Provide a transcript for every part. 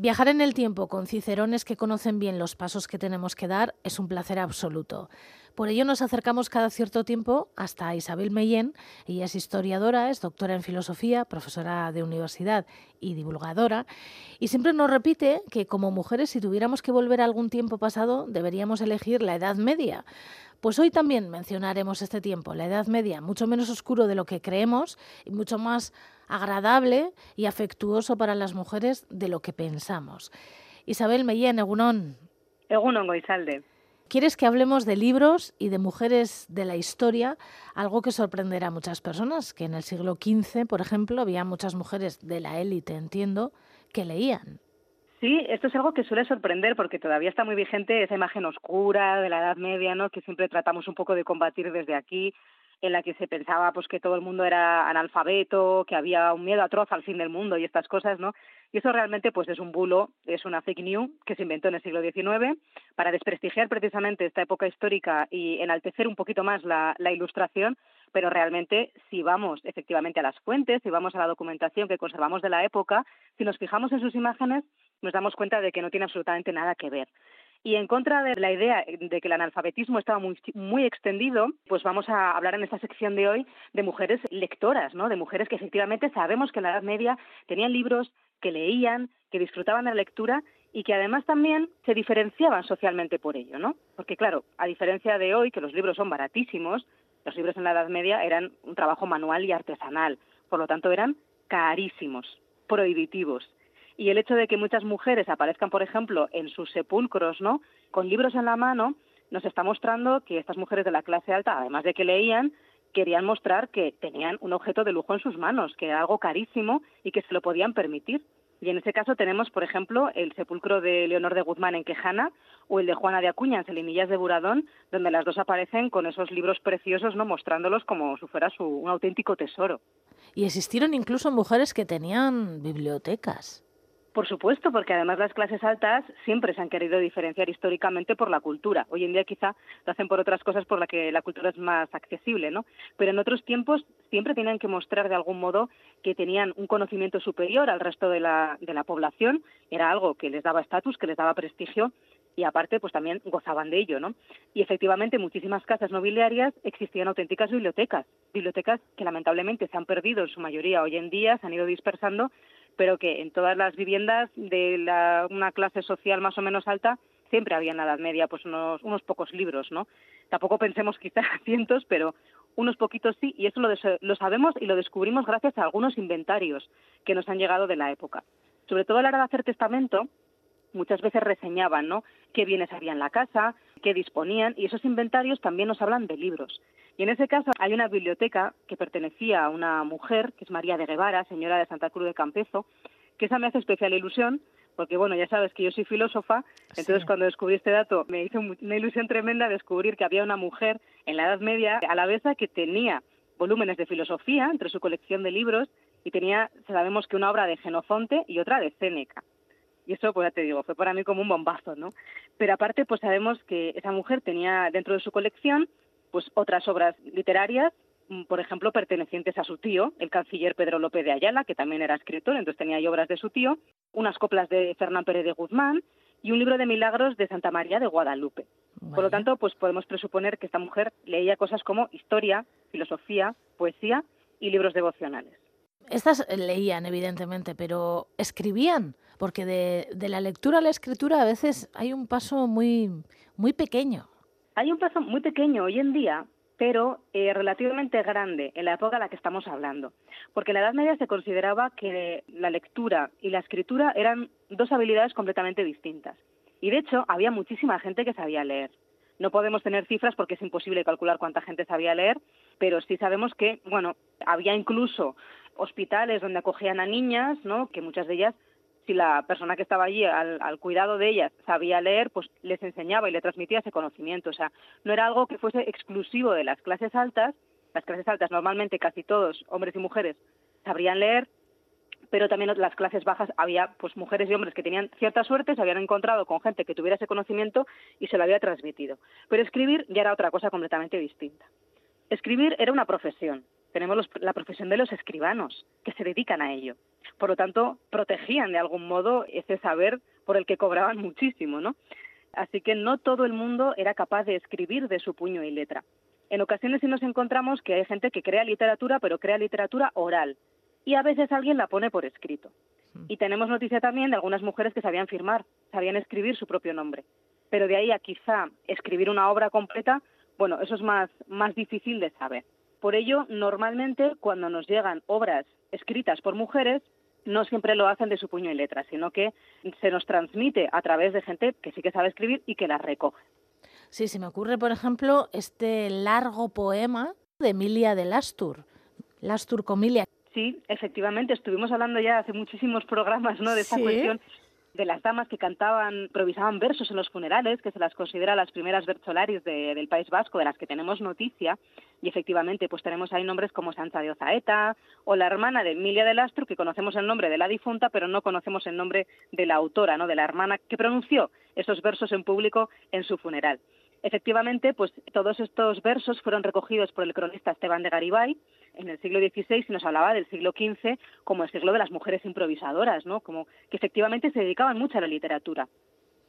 Viajar en el tiempo con cicerones que conocen bien los pasos que tenemos que dar es un placer absoluto. Por ello nos acercamos cada cierto tiempo hasta Isabel Mellén. Ella es historiadora, es doctora en filosofía, profesora de universidad y divulgadora. Y siempre nos repite que como mujeres si tuviéramos que volver a algún tiempo pasado deberíamos elegir la Edad Media. Pues hoy también mencionaremos este tiempo, la Edad Media, mucho menos oscuro de lo que creemos y mucho más agradable y afectuoso para las mujeres de lo que pensamos. Isabel Mellén, Egunon. Egunon, Goizalde. ¿Quieres que hablemos de libros y de mujeres de la historia? Algo que sorprenderá a muchas personas, que en el siglo XV, por ejemplo, había muchas mujeres de la élite, entiendo, que leían. Sí, esto es algo que suele sorprender porque todavía está muy vigente esa imagen oscura de la Edad Media, ¿no? Que siempre tratamos un poco de combatir desde aquí en la que se pensaba pues que todo el mundo era analfabeto, que había un miedo atroz al fin del mundo y estas cosas, ¿no? Y eso realmente pues es un bulo, es una fake news que se inventó en el siglo XIX para desprestigiar precisamente esta época histórica y enaltecer un poquito más la, la ilustración, pero realmente si vamos efectivamente a las fuentes, si vamos a la documentación que conservamos de la época, si nos fijamos en sus imágenes, nos damos cuenta de que no tiene absolutamente nada que ver. Y en contra de la idea de que el analfabetismo estaba muy, muy extendido, pues vamos a hablar en esta sección de hoy de mujeres lectoras, ¿no? De mujeres que efectivamente sabemos que en la Edad Media tenían libros, que leían, que disfrutaban de la lectura y que además también se diferenciaban socialmente por ello, ¿no? Porque claro, a diferencia de hoy, que los libros son baratísimos, los libros en la Edad Media eran un trabajo manual y artesanal, por lo tanto eran carísimos, prohibitivos y el hecho de que muchas mujeres aparezcan, por ejemplo, en sus sepulcros, ¿no? Con libros en la mano, nos está mostrando que estas mujeres de la clase alta, además de que leían, querían mostrar que tenían un objeto de lujo en sus manos, que era algo carísimo y que se lo podían permitir. Y en ese caso tenemos, por ejemplo, el sepulcro de Leonor de Guzmán en Quejana o el de Juana de Acuña en Selinillas de Buradón, donde las dos aparecen con esos libros preciosos, no mostrándolos como si fuera su, un auténtico tesoro. Y existieron incluso mujeres que tenían bibliotecas. Por supuesto, porque además las clases altas siempre se han querido diferenciar históricamente por la cultura. Hoy en día quizá lo hacen por otras cosas por las que la cultura es más accesible, ¿no? Pero en otros tiempos siempre tenían que mostrar de algún modo que tenían un conocimiento superior al resto de la, de la población. Era algo que les daba estatus, que les daba prestigio y aparte pues también gozaban de ello, ¿no? Y efectivamente en muchísimas casas nobiliarias existían auténticas bibliotecas, bibliotecas que lamentablemente se han perdido en su mayoría hoy en día, se han ido dispersando, pero que en todas las viviendas de la, una clase social más o menos alta siempre había en la Edad Media pues unos, unos pocos libros, ¿no? Tampoco pensemos quizás cientos, pero unos poquitos sí, y eso lo, lo sabemos y lo descubrimos gracias a algunos inventarios que nos han llegado de la época. Sobre todo a la hora de hacer testamento, muchas veces reseñaban, ¿no? Qué bienes había en la casa, qué disponían, y esos inventarios también nos hablan de libros. Y en ese caso hay una biblioteca que pertenecía a una mujer, que es María de Guevara, señora de Santa Cruz de Campezo, que esa me hace especial ilusión, porque bueno, ya sabes que yo soy filósofa, entonces cuando descubrí este dato me hizo una ilusión tremenda descubrir que había una mujer en la Edad Media a la vez que tenía volúmenes de filosofía entre su colección de libros y tenía, sabemos que una obra de Genofonte y otra de Séneca. Y eso, pues ya te digo, fue para mí como un bombazo, ¿no? Pero aparte, pues sabemos que esa mujer tenía dentro de su colección pues otras obras literarias, mm, por ejemplo, pertenecientes a su tío, el canciller Pedro López de Ayala, que también era escritor, entonces tenía obras de su tío, unas coplas de Fernán Pérez de Guzmán y un libro de milagros de Santa María de Guadalupe. Por lo tanto, pues podemos presuponer que esta mujer leía cosas como historia, filosofía, poesía y libros devocionales. Estas leían, evidentemente, pero escribían, porque de, de la lectura a la escritura a veces hay un paso muy, muy pequeño. Hay un paso muy pequeño hoy en día, pero eh, relativamente grande en la época en la que estamos hablando. Porque en la Edad Media se consideraba que la lectura y la escritura eran dos habilidades completamente distintas. Y de hecho, había muchísima gente que sabía leer. No podemos tener cifras porque es imposible calcular cuánta gente sabía leer, pero sí sabemos que, bueno, había incluso hospitales donde acogían a niñas, ¿no? Que muchas de ellas si la persona que estaba allí al, cuidado de ellas sabía leer, pues les enseñaba y le transmitía ese conocimiento. O sea, no era algo que fuese exclusivo de las clases altas. Las clases altas, normalmente casi todos, hombres y mujeres, sabrían leer, pero también las clases bajas había pues mujeres y hombres que tenían cierta suerte, se habían encontrado con gente que tuviera ese conocimiento y se lo había transmitido. Pero escribir ya era otra cosa completamente distinta. Escribir era una profesión, tenemos la profesión de los escribanos, que se dedican a ello. Por lo tanto, protegían de algún modo ese saber por el que cobraban muchísimo, ¿no? Así que no todo el mundo era capaz de escribir de su puño y letra. En ocasiones sí nos encontramos que hay gente que crea literatura, pero crea literatura oral. Y a veces alguien la pone por escrito. Y tenemos noticia también de algunas mujeres que sabían firmar, sabían escribir su propio nombre. Pero de ahí a quizá escribir una obra completa, bueno, eso es más, más difícil de saber. Por ello, normalmente cuando nos llegan obras escritas por mujeres, no siempre lo hacen de su puño y letra, sino que se nos transmite a través de gente que sí que sabe escribir y que las recoge. Sí, se me ocurre, por ejemplo, este largo poema de Emilia de Lastur, Lastur Comilia. Sí, efectivamente, estuvimos hablando ya hace muchísimos programas ¿no? de esta cuestión de las damas que cantaban, improvisaban versos en los funerales, que se las considera las primeras versolaris del País Vasco, de las que tenemos noticia, y efectivamente pues tenemos ahí nombres como Sancha de Ozaeta o la hermana de Emilia de Lastro, que conocemos el nombre de la difunta, pero no conocemos el nombre de la autora, ¿no? de la hermana que pronunció esos versos en público en su funeral. Efectivamente, pues todos estos versos fueron recogidos por el cronista Esteban de Garibay en el siglo XVI y nos hablaba del siglo XV como el siglo de las mujeres improvisadoras, ¿no? Como que efectivamente se dedicaban mucho a la literatura.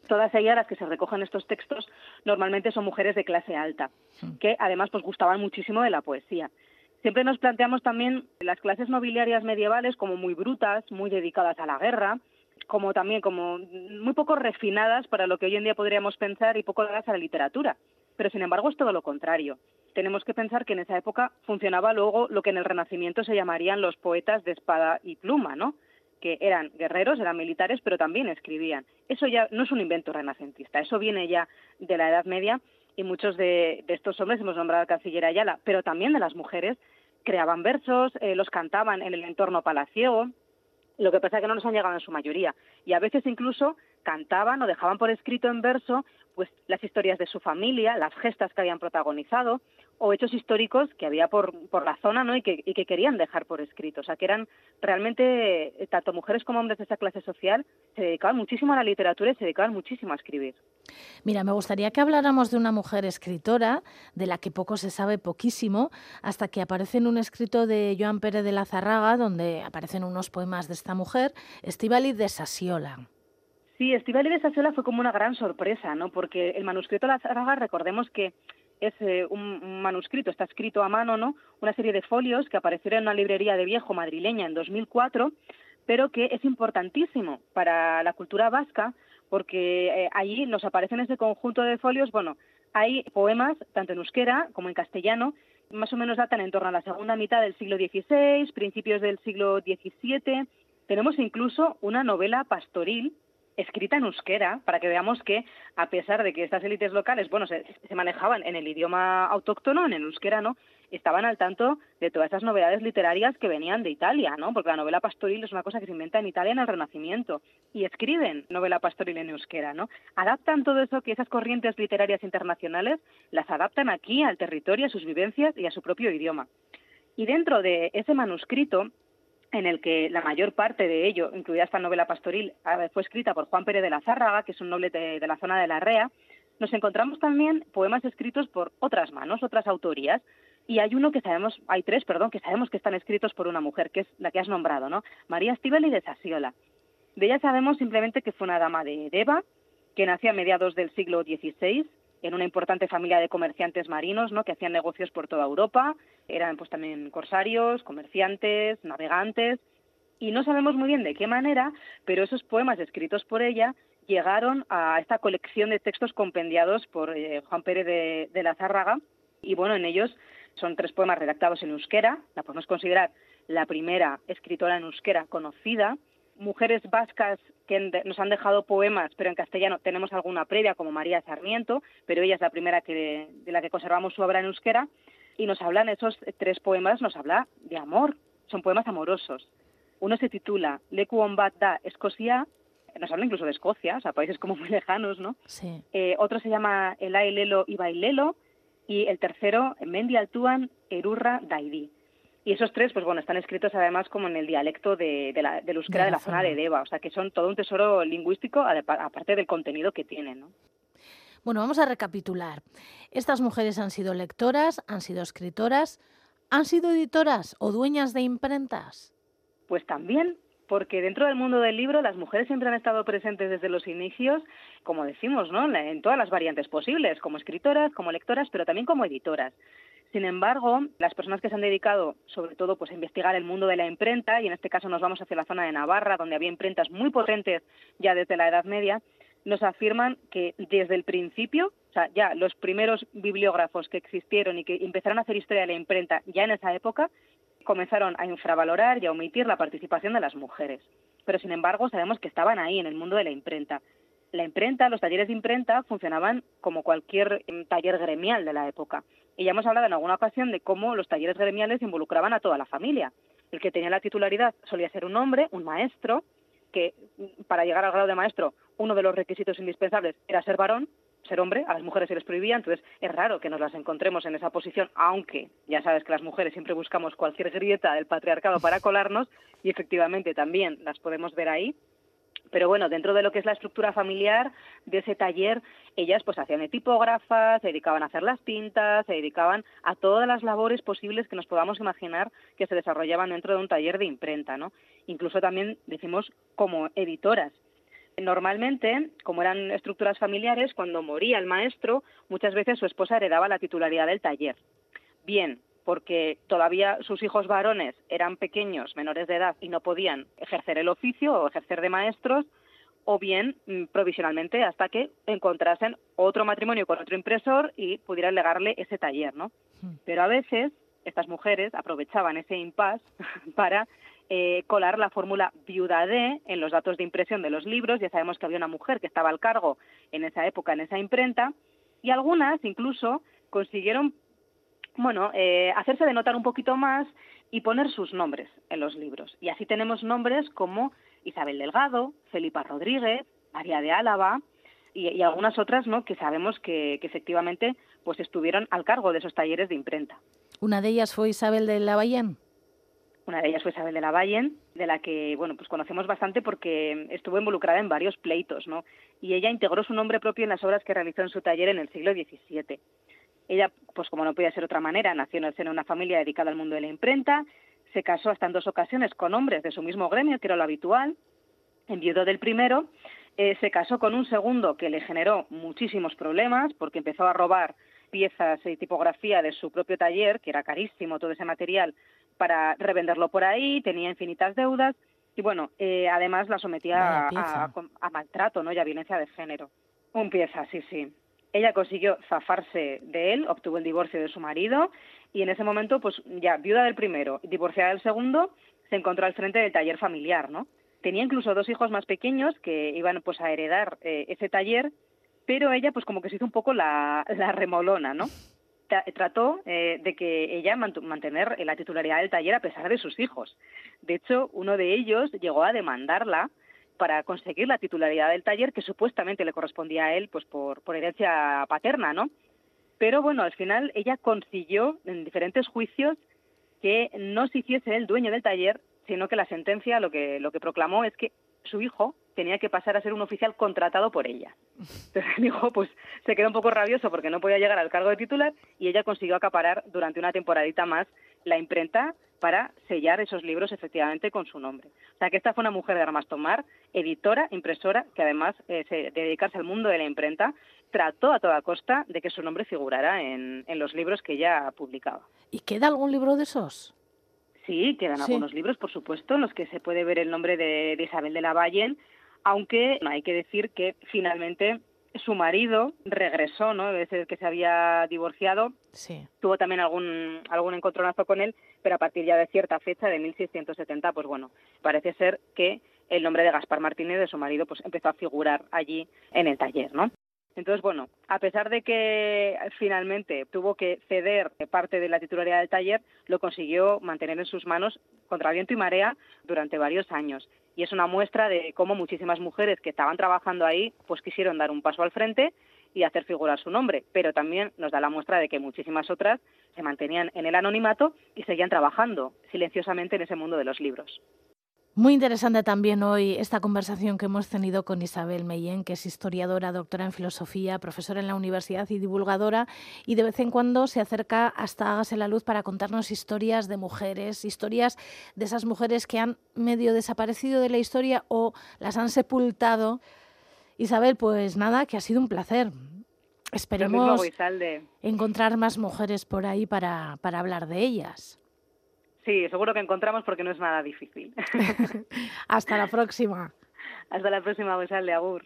Todas ellas las que se recogen estos textos normalmente son mujeres de clase alta, que además pues gustaban muchísimo de la poesía. Siempre nos planteamos también las clases nobiliarias medievales como muy brutas, muy dedicadas a la guerra, como también como muy poco refinadas para lo que hoy en día podríamos pensar y poco dadas a la literatura. Pero sin embargo es todo lo contrario. Tenemos que pensar que en esa época funcionaba luego lo que en el Renacimiento se llamarían los poetas de espada y pluma, ¿no? que eran guerreros, eran militares, pero también escribían. Eso ya no es un invento renacentista, eso viene ya de la Edad Media y muchos de, estos hombres, hemos nombrado al canciller Ayala, pero también de las mujeres, creaban versos, eh, los cantaban en el entorno palaciego, lo que pasa es que no nos han llegado en su mayoría. Y a veces incluso cantaban o dejaban por escrito en verso pues las historias de su familia, las gestas que habían protagonizado o hechos históricos que había por, por la zona ¿no? y, que, y que querían dejar por escrito. O sea, que eran realmente, eh, tanto mujeres como hombres de esa clase social, se dedicaban muchísimo a la literatura y se dedicaban muchísimo a escribir. Mira, me gustaría que habláramos de una mujer escritora, de la que poco se sabe, poquísimo, hasta que aparece en un escrito de Joan Pérez de la Zarraga, donde aparecen unos poemas de esta mujer, Estivali de Sasiola. Sí, Estivali de Sasiola fue como una gran sorpresa, ¿no? Porque el manuscrito de la Zarraga, recordemos que es eh, un, manuscrito, está escrito a mano, ¿no? Una serie de folios que aparecieron en una librería de viejo madrileña en 2004, pero que es importantísimo para la cultura vasca porque eh, allí nos aparecen ese conjunto de folios, bueno, hay poemas tanto en euskera como en castellano, más o menos datan en torno a la segunda mitad del siglo XVI, principios del siglo XVII. Tenemos incluso una novela pastoril escrita en euskera, para que veamos que, a pesar de que estas élites locales, bueno, se, manejaban en el idioma autóctono, en el euskera, ¿no? Estaban al tanto de todas esas novedades literarias que venían de Italia, ¿no? Porque la novela pastoril es una cosa que se inventa en Italia en el Renacimiento. Y escriben novela pastoril en euskera, ¿no? Adaptan todo eso que esas corrientes literarias internacionales las adaptan aquí al territorio, a sus vivencias y a su propio idioma. Y dentro de ese manuscrito en el que la mayor parte de ello, incluida esta novela pastoril, fue escrita por Juan Pérez de la Zárraga, que es un noble de, la zona de la Rea, nos encontramos también poemas escritos por otras manos, otras autorías, y hay uno que sabemos, hay tres, perdón, que sabemos que están escritos por una mujer, que es la que has nombrado, ¿no? María Estivali de Sasiola. De ella sabemos simplemente que fue una dama de Deva, que nació a mediados del siglo XVI, en una importante familia de comerciantes marinos, ¿no? que hacían negocios por toda Europa, eran pues también corsarios, comerciantes, navegantes, y no sabemos muy bien de qué manera, pero esos poemas escritos por ella llegaron a esta colección de textos compendiados por eh, Juan Pérez de, de la Zárraga, y bueno, en ellos son tres poemas redactados en euskera, la podemos considerar la primera escritora en euskera conocida, mujeres vascas que nos han dejado poemas, pero en castellano tenemos alguna previa, como María Sarmiento, pero ella es la primera que, de la que conservamos su obra en euskera, y nos hablan esos tres poemas, nos habla de amor, son poemas amorosos. Uno se titula Leku Bat da Escocia, nos habla incluso de Escocia, o sea, países como muy lejanos, ¿no? Sí. Eh, otro se llama Elai Lelo y Bailelo, y el tercero, Mendi Altuan Erurra Daidi. Y esos tres, pues bueno, están escritos además como en el dialecto de, la, del euskera de la, zona de Deva, o sea que son todo un tesoro lingüístico, aparte del contenido que tienen, ¿no? Bueno, vamos a recapitular. Estas mujeres han sido lectoras, han sido escritoras, ¿Han sido editoras o dueñas de imprentas? Pues también, porque dentro del mundo del libro las mujeres siempre han estado presentes desde los inicios, como decimos, ¿no? En todas las variantes posibles, como escritoras, como lectoras, pero también como editoras. Sin embargo, las personas que se han dedicado, sobre todo, pues a investigar el mundo de la imprenta, y en este caso nos vamos hacia la zona de Navarra, donde había imprentas muy potentes ya desde la Edad Media, nos afirman que desde el principio, o sea, ya los primeros bibliógrafos que existieron y que empezaron a hacer historia de la imprenta ya en esa época, comenzaron a infravalorar y a omitir la participación de las mujeres. Pero sin embargo, sabemos que estaban ahí en el mundo de la imprenta. La imprenta, los talleres de imprenta funcionaban como cualquier em, taller gremial de la época. Y ya hemos hablado en alguna ocasión de cómo los talleres gremiales involucraban a toda la familia. El que tenía la titularidad solía ser un hombre, un maestro, que mm, para llegar al grado de maestro uno de los requisitos indispensables era ser varón, ser hombre, a las mujeres se les prohibía, entonces es raro que nos las encontremos en esa posición, aunque ya sabes que las mujeres siempre buscamos cualquier grieta del patriarcado para colarnos y efectivamente también las podemos ver ahí. Pero bueno, dentro de lo que es la estructura familiar de ese taller, ellas pues hacían de tipógrafas, se dedicaban a hacer las tintas, se dedicaban a todas las labores posibles que nos podamos imaginar que se desarrollaban dentro de un taller de imprenta, ¿no? Incluso también decimos como editoras. Normalmente, como eran estructuras familiares, cuando moría el maestro, muchas veces su esposa heredaba la titularidad del taller. Bien, porque todavía sus hijos varones eran pequeños, menores de edad, y no podían ejercer el oficio o ejercer de maestros, o bien mm, provisionalmente hasta que encontrasen otro matrimonio con otro impresor y pudieran legarle ese taller, ¿no? Hmm. Pero a veces estas mujeres aprovechaban ese impasse para eh, colar la fórmula viuda de en los datos de impresión de los libros. Ya sabemos que había una mujer que estaba al cargo en esa época en esa imprenta y algunas incluso consiguieron bueno, eh, hacerse de notar un poquito más y poner sus nombres en los libros. Y así tenemos nombres como Isabel Delgado, Felipa Rodríguez, María de Álava y, algunas otras, ¿no? Que sabemos que, efectivamente, pues estuvieron al cargo de esos talleres de imprenta. Una de ellas fue Isabel de Lavalle. Una de ellas fue Isabel de Lavalle, de la que, bueno, pues conocemos bastante porque estuvo involucrada en varios pleitos, ¿no? Y ella integró su nombre propio en las obras que realizó en su taller en el siglo XVII. Ella, pues como no podía ser otra manera, nació en el seno de una familia dedicada al mundo de la imprenta, se casó hasta en dos ocasiones con hombres de su mismo gremio, que era lo habitual, enviudó del primero, eh, se casó con un segundo que le generó muchísimos problemas porque empezó a robar piezas y tipografía de su propio taller, que era carísimo todo ese material, para revenderlo por ahí, tenía infinitas deudas y bueno, eh, además la sometía a, a, maltrato ¿no? y a violencia de género. Un pieza, sí, sí. Ella consiguió zafarse de él, obtuvo el divorcio de su marido y en ese momento, pues ya viuda del primero, divorciada del segundo, se encontró al frente del taller familiar, ¿no? Tenía incluso dos hijos más pequeños que iban pues a heredar eh, ese taller, pero ella pues como que se hizo un poco la, remolona, ¿no? trató eh, de que ella mantener la titularidad del taller a pesar de sus hijos. De hecho, uno de ellos llegó a demandarla para conseguir la titularidad del taller que supuestamente le correspondía a él pues por, por herencia paterna, ¿no? Pero bueno, al final ella consiguió en diferentes juicios que no se hiciese el dueño del taller, sino que la sentencia lo que, lo que proclamó es que su hijo tenía que pasar a ser un oficial contratado por ella. Entonces el hijo pues se quedó un poco rabioso porque no podía llegar al cargo de titular y ella consiguió acaparar durante una temporadita más la imprenta para sellar esos libros efectivamente con su nombre. O sea que esta fue una mujer de armas tomar, editora, impresora, que además eh, de dedicarse al mundo de la imprenta, trató a toda costa de que su nombre figurara en, los libros que ella publicaba. ¿Y queda algún libro de esos? Sí, quedan algunos libros, por supuesto, en los que se puede ver el nombre de, Isabel de la Valle, aunque hay que decir que finalmente su marido regresó, ¿no? Desde que se había divorciado. Sí. Tuvo también algún, algún encontronazo con él, pero a partir ya de cierta fecha, de 1670, pues bueno, parece ser que el nombre de Gaspar Martínez, de su marido, pues empezó a figurar allí en el taller, ¿no? Entonces, bueno, a pesar de que finalmente tuvo que ceder parte de la titularidad del taller, lo consiguió mantener en sus manos contra viento y marea durante varios años y es una muestra de cómo muchísimas mujeres que estaban trabajando ahí pues quisieron dar un paso al frente y hacer figurar su nombre, pero también nos da la muestra de que muchísimas otras se mantenían en el anonimato y seguían trabajando silenciosamente en ese mundo de los libros. Muy interesante también hoy esta conversación que hemos tenido con Isabel Meyen, que es historiadora, doctora en filosofía, profesora en la universidad y divulgadora, y de vez en cuando se acerca hasta Hágase la Luz para contarnos historias de mujeres, historias de esas mujeres que han medio desaparecido de la historia o las han sepultado. Isabel, pues nada, que ha sido un placer. Esperemos encontrar más mujeres por ahí para, para hablar de ellas. Sí, seguro que encontramos porque no es nada difícil. Hasta la próxima. Hasta la próxima, de Agur.